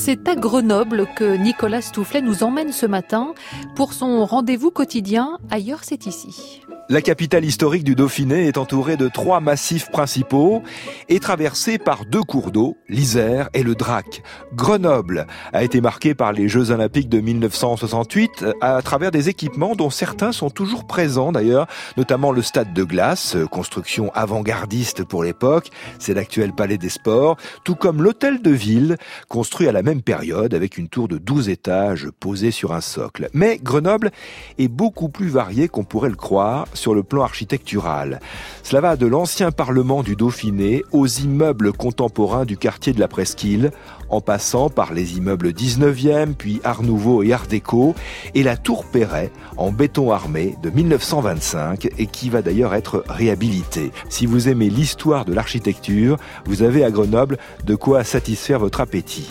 C'est à Grenoble que Nicolas Stoufflet nous emmène ce matin pour son rendez-vous quotidien. Ailleurs, c'est ici. La capitale historique du Dauphiné est entourée de trois massifs principaux et traversée par deux cours d'eau, l'Isère et le Drac. Grenoble a été marquée par les Jeux Olympiques de 1968 à travers des équipements dont certains sont toujours présents d'ailleurs, notamment le stade de glace, construction avant-gardiste pour l'époque, c'est l'actuel palais des sports, tout comme l'hôtel de ville, construit à la même période avec une tour de 12 étages posée sur un socle. Mais Grenoble est beaucoup plus variée qu'on pourrait le croire sur le plan architectural. Cela va de l'ancien parlement du Dauphiné aux immeubles contemporains du quartier de la Presqu'île, en passant par les immeubles 19e, puis Art Nouveau et Art Déco, et la tour Perret en béton armé de 1925 et qui va d'ailleurs être réhabilitée. Si vous aimez l'histoire de l'architecture, vous avez à Grenoble de quoi satisfaire votre appétit.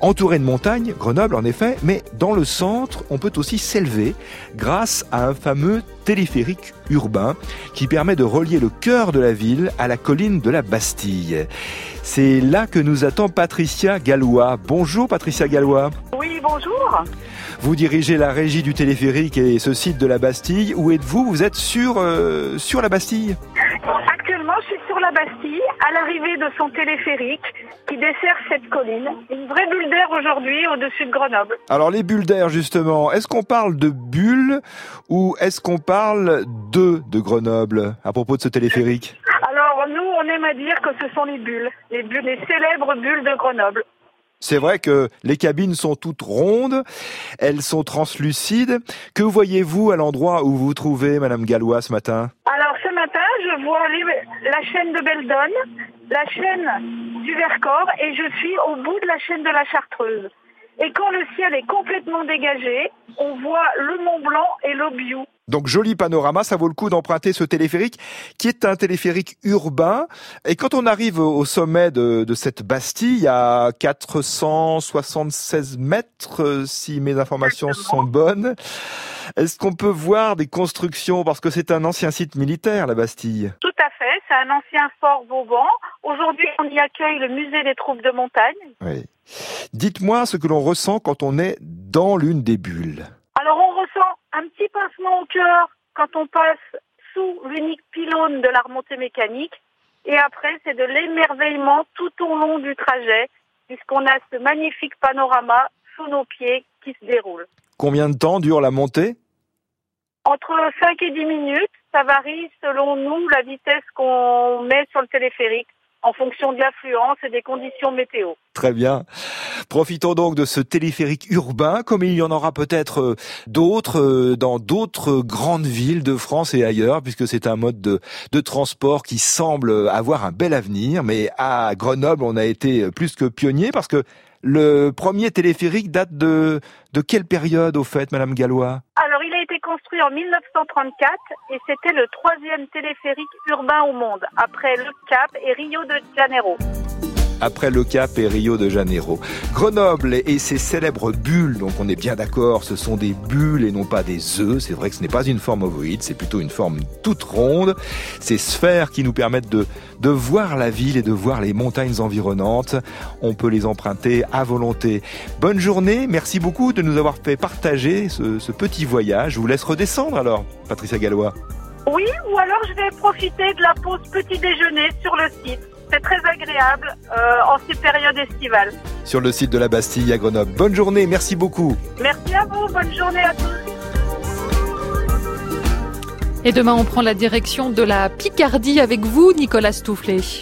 Entouré de montagnes, Grenoble en effet, mais dans le centre, on peut aussi s'élever grâce à un fameux téléphérique urbain qui permet de relier le cœur de la ville à la colline de la Bastille. C'est là que nous attend Patricia Gallois. Bonjour Patricia Gallois. Oui, bonjour. Vous dirigez la régie du téléphérique et ce site de la Bastille. Où êtes-vous? Vous êtes sur, euh, sur la Bastille? Je suis sur la Bastille, à l'arrivée de son téléphérique qui dessert cette colline. Une vraie bulle d'air aujourd'hui au-dessus de Grenoble. Alors les bulles d'air justement, est-ce qu'on parle de bulles ou est-ce qu'on parle de de Grenoble à propos de ce téléphérique? Alors nous, on aime à dire que ce sont les bulles, les bulles, les célèbres bulles de Grenoble. C'est vrai que les cabines sont toutes rondes, elles sont translucides. Que voyez-vous à l'endroit où vous vous trouvez, Madame Gallois, ce matin? Alors ce matin, je vois la chaîne de Beldonne, la chaîne du Vercors et je suis au bout de la chaîne de la Chartreuse. Et quand le ciel est complètement dégagé, on voit le Mont Blanc et l'Aubiou. Donc joli panorama, ça vaut le coup d'emprunter ce téléphérique qui est un téléphérique urbain. Et quand on arrive au sommet de, de cette Bastille, à 476 mètres, si mes informations sont bonnes, est-ce qu'on peut voir des constructions? Parce que c'est un ancien site militaire, la Bastille. Tout à fait, c'est un ancien fort Vauban. Aujourd'hui, on y accueille le musée des troupes de montagne. Oui. Dites-moi ce que l'on ressent quand on est dans l'une des bulles. Alors on ressent un petit pincement au cœur quand on passe sous l'unique pylône de la remontée mécanique. Et après, c'est de l'émerveillement tout au long du trajet, puisqu'on a ce magnifique panorama sous nos pieds qui se déroule. Combien de temps dure la montée? Entre 5 et 10 minutes, ça varie selon nous la vitesse qu'on met sur le téléphérique en fonction de l'affluence et des conditions météo. Très bien. Profitons donc de ce téléphérique urbain, comme il y en aura peut-être euh, d'autres euh, dans d'autres grandes villes de France et ailleurs, puisque c'est un mode de, de transport qui semble avoir un bel avenir. Mais à Grenoble, on a été plus que pionnier parce que le premier téléphérique date de, de quelle période au fait, Madame Gallois? Alors, il a été en 1934 et c'était le troisième téléphérique urbain au monde, après le Cap et Rio de Janeiro. après le Cap et Rio de Janeiro. Grenoble et ses célèbres bulles, donc on est bien d'accord, ce sont des bulles et non pas des œufs. C'est vrai que ce n'est pas une forme ovoïde, c'est plutôt une forme toute ronde. Ces sphères qui nous permettent de, voir la ville et de voir les montagnes environnantes. On peut les emprunter à volonté. Bonne journée, merci beaucoup de nous avoir fait partager ce, ce petit voyage. Je vous laisse redescendre alors, Patricia Gallois? Oui, ou alors je vais profiter de la pause petit déjeuner sur le site. C'est très agréable euh, en ces périodes estivales. Sur le site de la Bastille à Grenoble. Bonne journée, merci beaucoup. Merci à vous, bonne journée à tous. Et demain, on prend la direction de la Picardie avec vous, Nicolas Stoufflet.